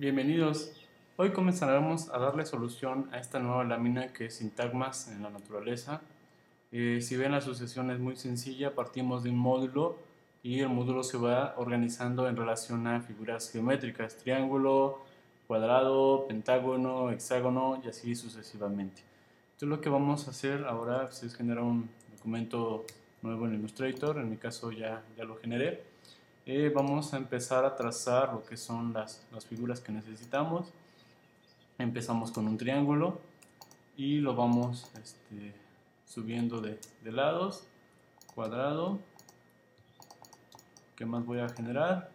Bienvenidos. Hoy comenzaremos a darle solución a esta nueva lámina que es sintagmas en la naturaleza. Eh, si ven la sucesión es muy sencilla, partimos de un módulo y el módulo se va organizando en relación a figuras geométricas, triángulo, cuadrado, pentágono, hexágono y así sucesivamente. Entonces lo que vamos a hacer ahora pues, es generar un documento nuevo en Illustrator, en mi caso ya, ya lo generé eh, vamos a empezar a trazar lo que son las, las figuras que necesitamos. Empezamos con un triángulo y lo vamos este, subiendo de, de lados, cuadrado. ¿Qué más voy a generar?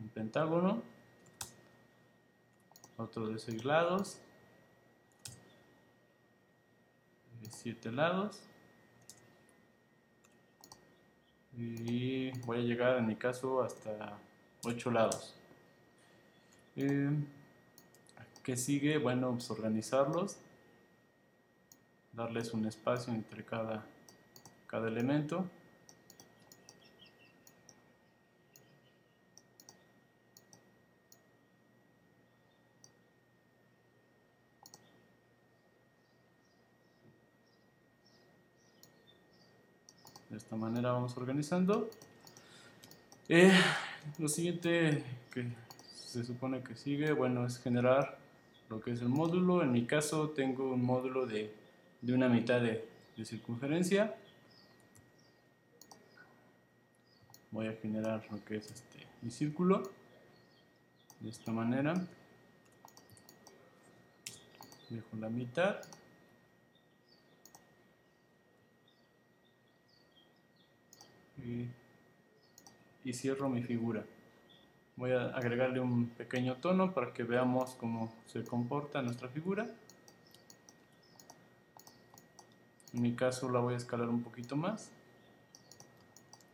Un pentágono, otro de seis lados, de siete lados y voy a llegar en mi caso hasta 8 lados. Eh, ¿Qué sigue? Bueno, pues organizarlos, darles un espacio entre cada, cada elemento. De esta manera vamos organizando. Eh, lo siguiente que se supone que sigue, bueno, es generar lo que es el módulo. En mi caso tengo un módulo de, una mitad de, circunferencia. Voy a generar lo que es este mi círculo de esta manera. Dejo la mitad. Y, cierro mi figura. Voy a agregarle un pequeño tono para que veamos cómo se comporta nuestra figura. En mi caso la voy a escalar un poquito más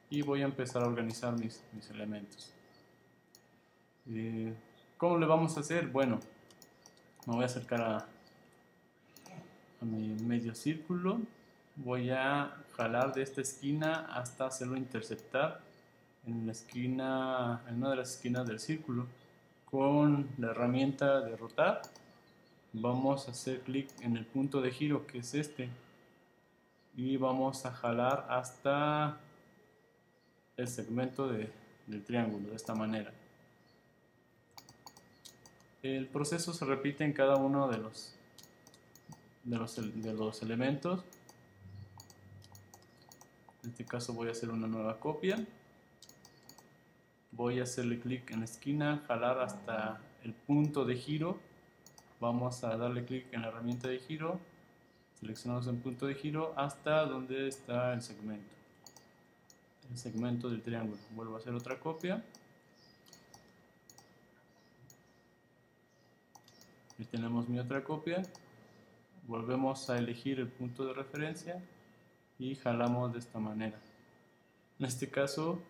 y voy a empezar a organizar mis, mis elementos. Eh, ¿Cómo le vamos a hacer? Bueno, me voy a acercar a, a mi medio círculo voy a jalar de esta esquina hasta hacerlo interceptar en la esquina, en una de las esquinas del círculo. Con la herramienta de rotar vamos a hacer clic en el punto de giro que es este y vamos a jalar hasta el segmento del triángulo de esta manera. El proceso se repite en cada uno de los, de los, de los elementos en este caso voy a hacer una nueva copia. Voy a hacerle clic en la esquina, jalar hasta el punto de giro. Vamos a darle clic en la herramienta de giro. Seleccionamos el punto de giro hasta donde está el segmento. El segmento del triángulo. Vuelvo a hacer otra copia. Aquí tenemos mi otra copia. Volvemos a elegir el punto de referencia y jalamos de esta manera. En este caso,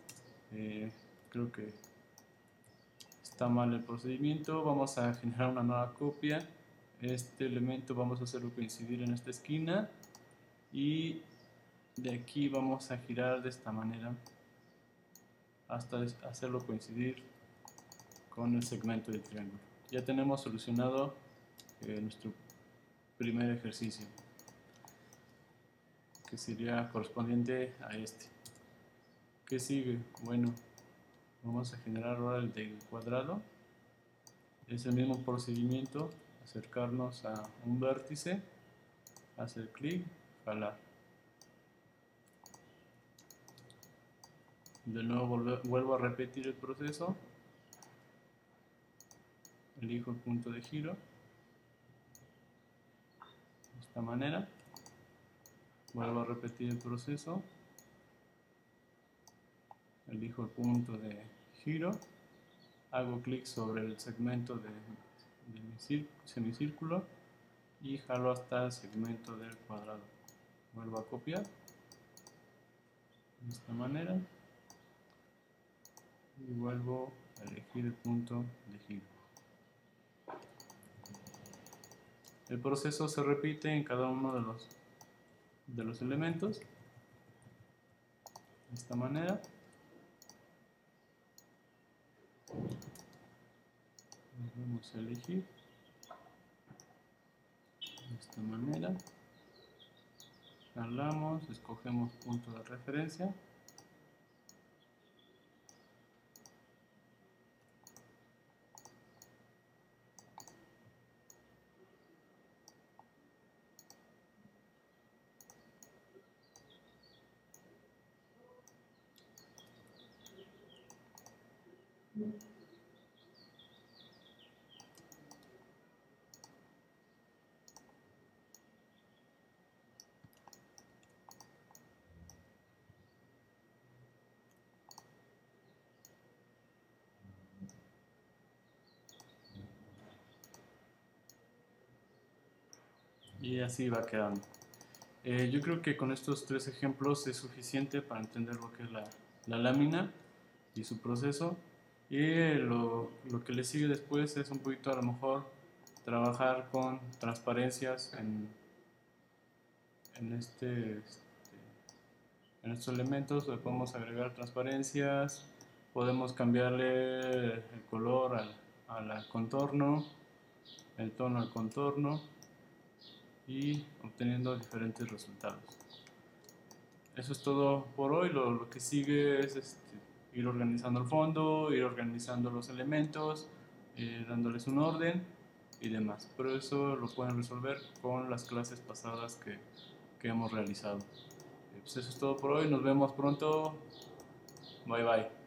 eh, creo que está mal el procedimiento. Vamos a generar una nueva copia. Este elemento vamos a hacerlo coincidir en esta esquina y de aquí vamos a girar de esta manera hasta hacerlo coincidir con el segmento del triángulo. Ya tenemos solucionado eh, nuestro primer ejercicio que sería correspondiente a este. ¿Qué sigue? Bueno, vamos a generar ahora el del cuadrado. Es el mismo procedimiento, acercarnos a un vértice, hacer clic, jalar. De nuevo vuelvo a repetir el proceso. Elijo el punto de giro. De esta manera. Vuelvo a repetir el proceso. Elijo el punto de giro. Hago clic sobre el segmento de, mi semicírculo y jalo hasta el segmento del cuadrado. Vuelvo a copiar de esta manera y vuelvo a elegir el punto de giro. El proceso se repite en cada uno de los de los elementos de esta manera Vamos a elegir de esta manera. Hablamos, escogemos punto de referencia. Y así va quedando. Eh, yo creo que con estos tres ejemplos es suficiente para entender lo que es la, la lámina y su proceso. Y lo, lo, que le sigue después es un poquito a lo mejor trabajar con transparencias en, en, este, este en estos elementos. Le podemos agregar transparencias, podemos cambiarle el color al, al contorno, el tono al contorno y obteniendo diferentes resultados. Eso es todo por hoy. Lo, lo que sigue es este, ir organizando el fondo, ir organizando los elementos, eh, dándoles un orden y demás. Pero eso lo pueden resolver con las clases pasadas que, que hemos realizado. Eh, pues eso es todo por hoy. Nos vemos pronto. Bye bye.